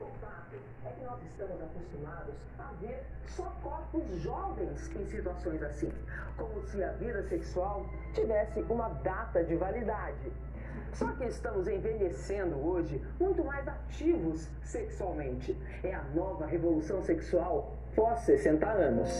O fato é que nós estamos acostumados a ver só corpos jovens em situações assim, como se a vida sexual tivesse uma data de validade. Só que estamos envelhecendo hoje muito mais ativos sexualmente. É a nova revolução sexual pós 60 anos.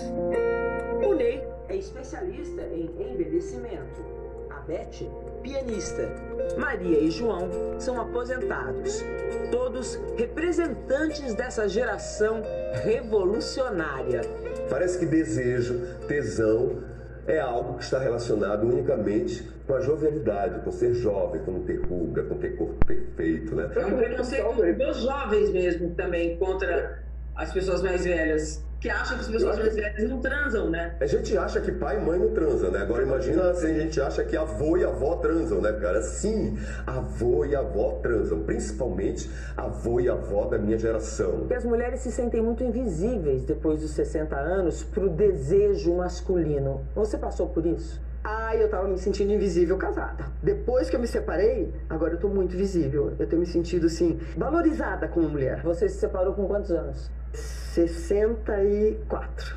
O Ney é especialista em envelhecimento. A Beth, pianista. Maria e João são aposentados. Todos representantes dessa geração revolucionária. Parece que desejo, tesão, é algo que está relacionado unicamente com a jovialidade, com ser jovem, com não ter ruga, com ter corpo perfeito, né? É um preconceito dos jovens mesmo também contra as pessoas mais velhas que acham que as pessoas mais velhas não transam, né? A gente acha que pai e mãe não transam, né? Agora imagina se a gente acha que avô e avó transam, né, cara? Sim, avô e avó transam, principalmente avô e avó da minha geração. E as mulheres se sentem muito invisíveis depois dos 60 anos pro desejo masculino. Você passou por isso? Ah, eu tava me sentindo invisível casada. Depois que eu me separei, agora eu tô muito visível. Eu tenho me sentido, assim, valorizada como mulher. Você se separou com quantos anos? 64.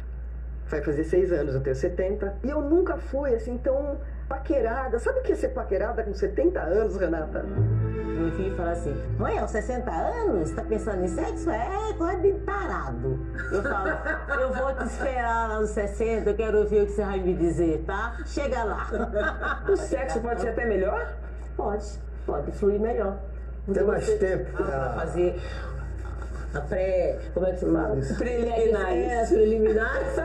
Vai fazer seis anos, eu tenho 70. E eu nunca fui, assim, tão paquerada. Sabe o que é ser paquerada com 70 anos, Renata? Meu filho fala assim, mãe, aos 60 anos, tá pensando em sexo? É, coisa de parado. Eu falo, eu vou te esperar lá nos 60, eu quero ouvir o que você vai me dizer, tá? Chega lá. O sexo pode ser até melhor? Pode, pode fluir melhor. Tem mais tempo pra... fazer a pré... como é que fala? Preliminares. É, preliminares.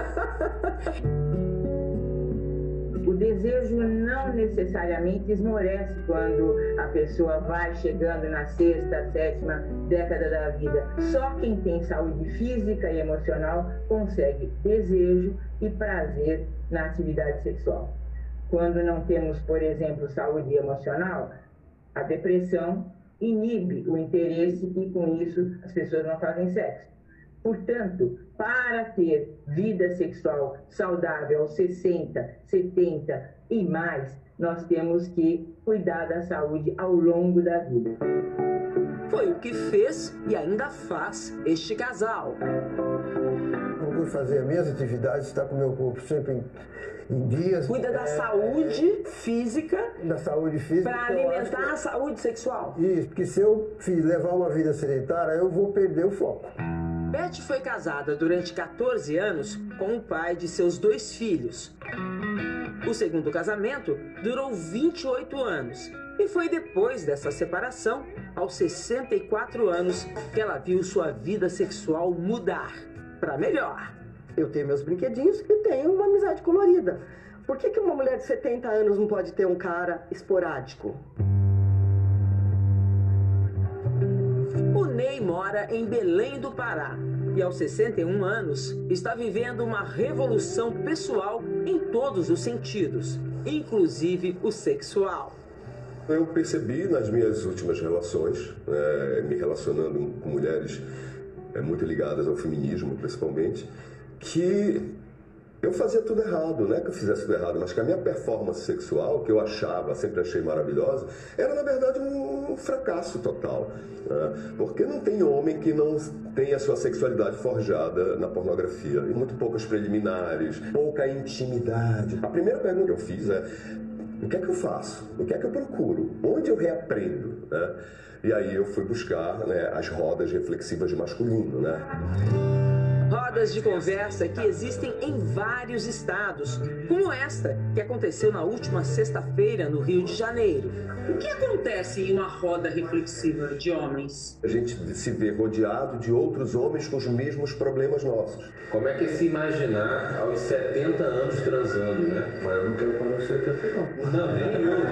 O desejo não necessariamente esmorece quando a pessoa vai chegando na sexta, sétima década da vida. Só quem tem saúde física e emocional consegue desejo e prazer na atividade sexual. Quando não temos, por exemplo, saúde emocional, a depressão inibe o interesse e com isso as pessoas não fazem sexo. Portanto, para ter vida sexual saudável aos 60, 70 e mais, nós temos que cuidar da saúde ao longo da vida. Foi o que fez e ainda faz este casal. Procuro fazer as minhas atividades, estar com o meu corpo sempre em, em dias. Cuida da É, saúde física Da saúde física. para alimentar a saúde sexual. que- Isso, porque se eu levar uma vida sedentária, eu vou perder o foco. Beth foi casada durante 14 anos com o pai de seus dois filhos. O segundo casamento durou 28 anos e foi depois dessa separação, aos 64 anos, que ela viu sua vida sexual mudar para melhor. Eu tenho meus brinquedinhos e tenho uma amizade colorida. Por que, que uma mulher de 70 anos não pode ter um cara esporádico? O Ney mora em Belém do Pará e, aos 61 anos, está vivendo uma revolução pessoal em todos os sentidos, inclusive o sexual. Eu percebi nas minhas últimas relações, né, me relacionando com mulheres é, muito ligadas ao feminismo, principalmente, que eu fazia tudo errado, não é que eu fizesse tudo errado, mas que a minha performance sexual, que eu achava, sempre achei maravilhosa, era na verdade um fracasso total. né? Porque não tem homem que não tenha a sua sexualidade forjada na pornografia. E muito poucas preliminares, pouca intimidade. A primeira pergunta que eu fiz é: o que é que eu faço? O que é que eu procuro? Onde eu reaprendo? né? E aí eu fui buscar né, as rodas reflexivas de masculino, né? Rodas de conversa que existem em vários estados, como esta que aconteceu na última sexta-feira no Rio de Janeiro. O que acontece em uma roda reflexiva de homens? A gente se vê rodeado de outros homens com os mesmos problemas nossos. Como é que é se imaginar aos 70 anos transando, né? Mas eu não quero parar aos 70 não. Não, nem eu.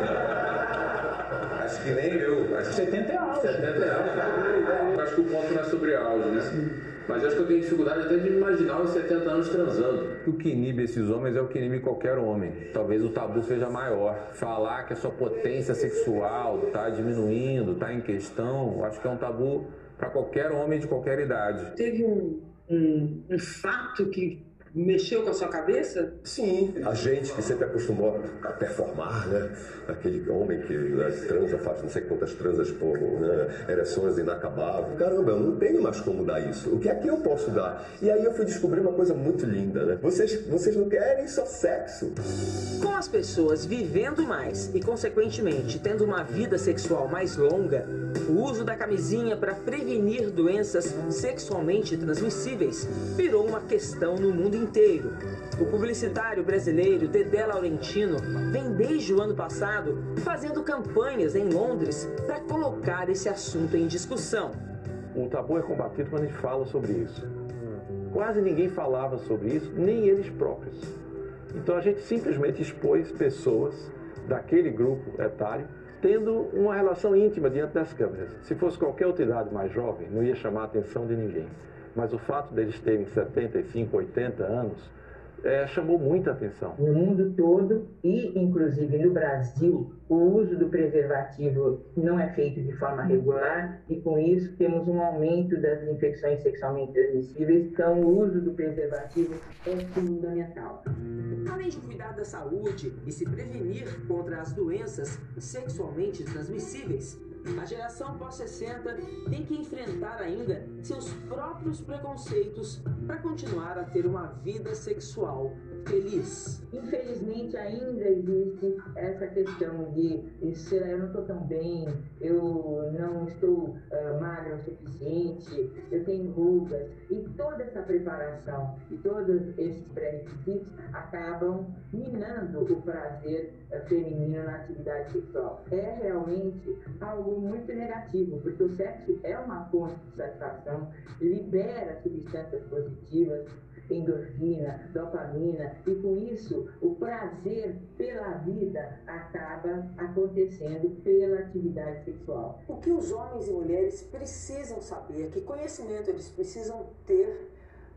Acho que nem eu. Acho que 70 é auge. 70 é auge. Acho que o ponto não é sobre auge, né? Mas eu acho que eu tenho dificuldade até de imaginar os 70 anos transando. O que inibe esses homens é o que inibe qualquer homem. Talvez o tabu seja maior. Falar que a sua potência sexual está diminuindo, está em questão, acho que é um tabu para qualquer homem de qualquer idade. Teve um, um, um fato que mexeu com a sua cabeça? Sim, a gente que sempre acostumou a performar, né? Aquele homem que né, transa, faz não sei quantas transas por né, ereções inacabáveis. Caramba, eu não tenho mais como dar isso. O que é que eu posso dar? E aí eu fui descobrir uma coisa muito linda, né? Vocês, vocês não querem só sexo. Com as pessoas vivendo mais e, consequentemente, tendo uma vida sexual mais longa, o uso da camisinha para prevenir doenças sexualmente transmissíveis virou uma questão no mundo inteiro. O publicitário brasileiro Dedé Laurentino vem desde o ano passado fazendo campanhas em Londres para colocar esse assunto em discussão. O tabu é combatido quando a gente fala sobre isso. Quase ninguém falava sobre isso, nem eles próprios. Então a gente simplesmente expôs pessoas daquele grupo etário tendo uma relação íntima diante das câmeras. Se fosse qualquer outra idade mais jovem, não ia chamar a atenção de ninguém. Mas o fato deles terem 75, 80 anos é, chamou muita atenção. No mundo todo e inclusive no Brasil, o uso do preservativo não é feito de forma regular e com isso temos um aumento das infecções sexualmente transmissíveis. Então, o uso do preservativo é fundamental. Além de cuidar da saúde e se prevenir contra as doenças sexualmente transmissíveis, a geração pós-60 tem que enfrentar ainda seus próprios preconceitos para continuar a ter uma vida sexual feliz. Infelizmente ainda existe essa questão de será eu não estou tão bem, eu não estou uh, magra o suficiente, eu tenho rugas e toda essa preparação e todos esses pré-requisitos acabam minando o prazer feminino na atividade sexual. É realmente algo muito negativo, porque o sexo é uma fonte de satisfação, libera substâncias positivas, endorfina, dopamina, e com isso o prazer pela vida acaba acontecendo pela atividade sexual. O que os homens e mulheres precisam saber, que conhecimento eles precisam ter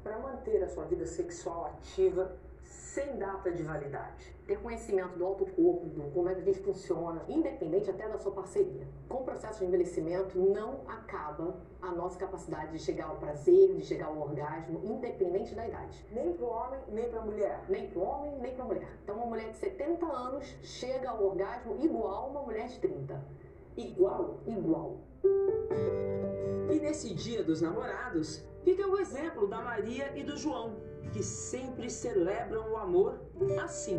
para manter a sua vida sexual ativa sem data de validade. Ter conhecimento do autocorpo, do como é que a gente funciona, independente até da sua parceria. Com o processo de envelhecimento, não acaba a nossa capacidade de chegar ao prazer, de chegar ao orgasmo, independente da idade. Nem para o homem, nem para a mulher. Nem para o homem, nem para a mulher. Então, uma mulher de 70 anos chega ao orgasmo igual uma mulher de 30. Igual? Igual. E nesse dia dos namorados, fica o exemplo da Maria e do João, que sempre celebram o amor assim,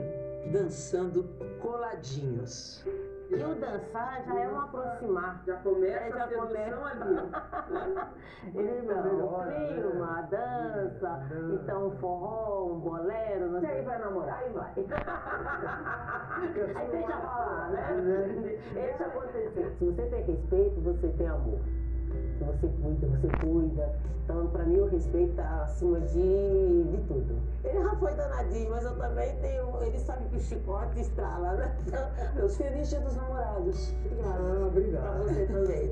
dançando coladinhos. E o dançar já é um aproximar. Já começa É, já a sedução começa. ali. né? Ele não, clima, dança, então um forró, um bolero. Não E aí sei. vai namorar? Aí vai. Aí deixa rolar, né? Deixa acontecer. Se você tem respeito, você tem amor. Se você cuida, você cuida. Então, pra mim, o respeito tá acima de, de tudo. Ele já foi danadinho, mas eu também tenho. Ele sabe que o chicote estrala, né? Meus felizes dia dos namorados. Obrigada. obrigado. Pra você também.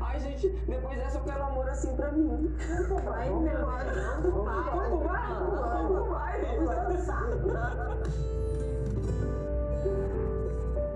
Ai, gente, depois dessa eu quero amor assim pra mim. Vai, negócio, não vai. Vamos, vai, vamos, vai. Vamos dançar.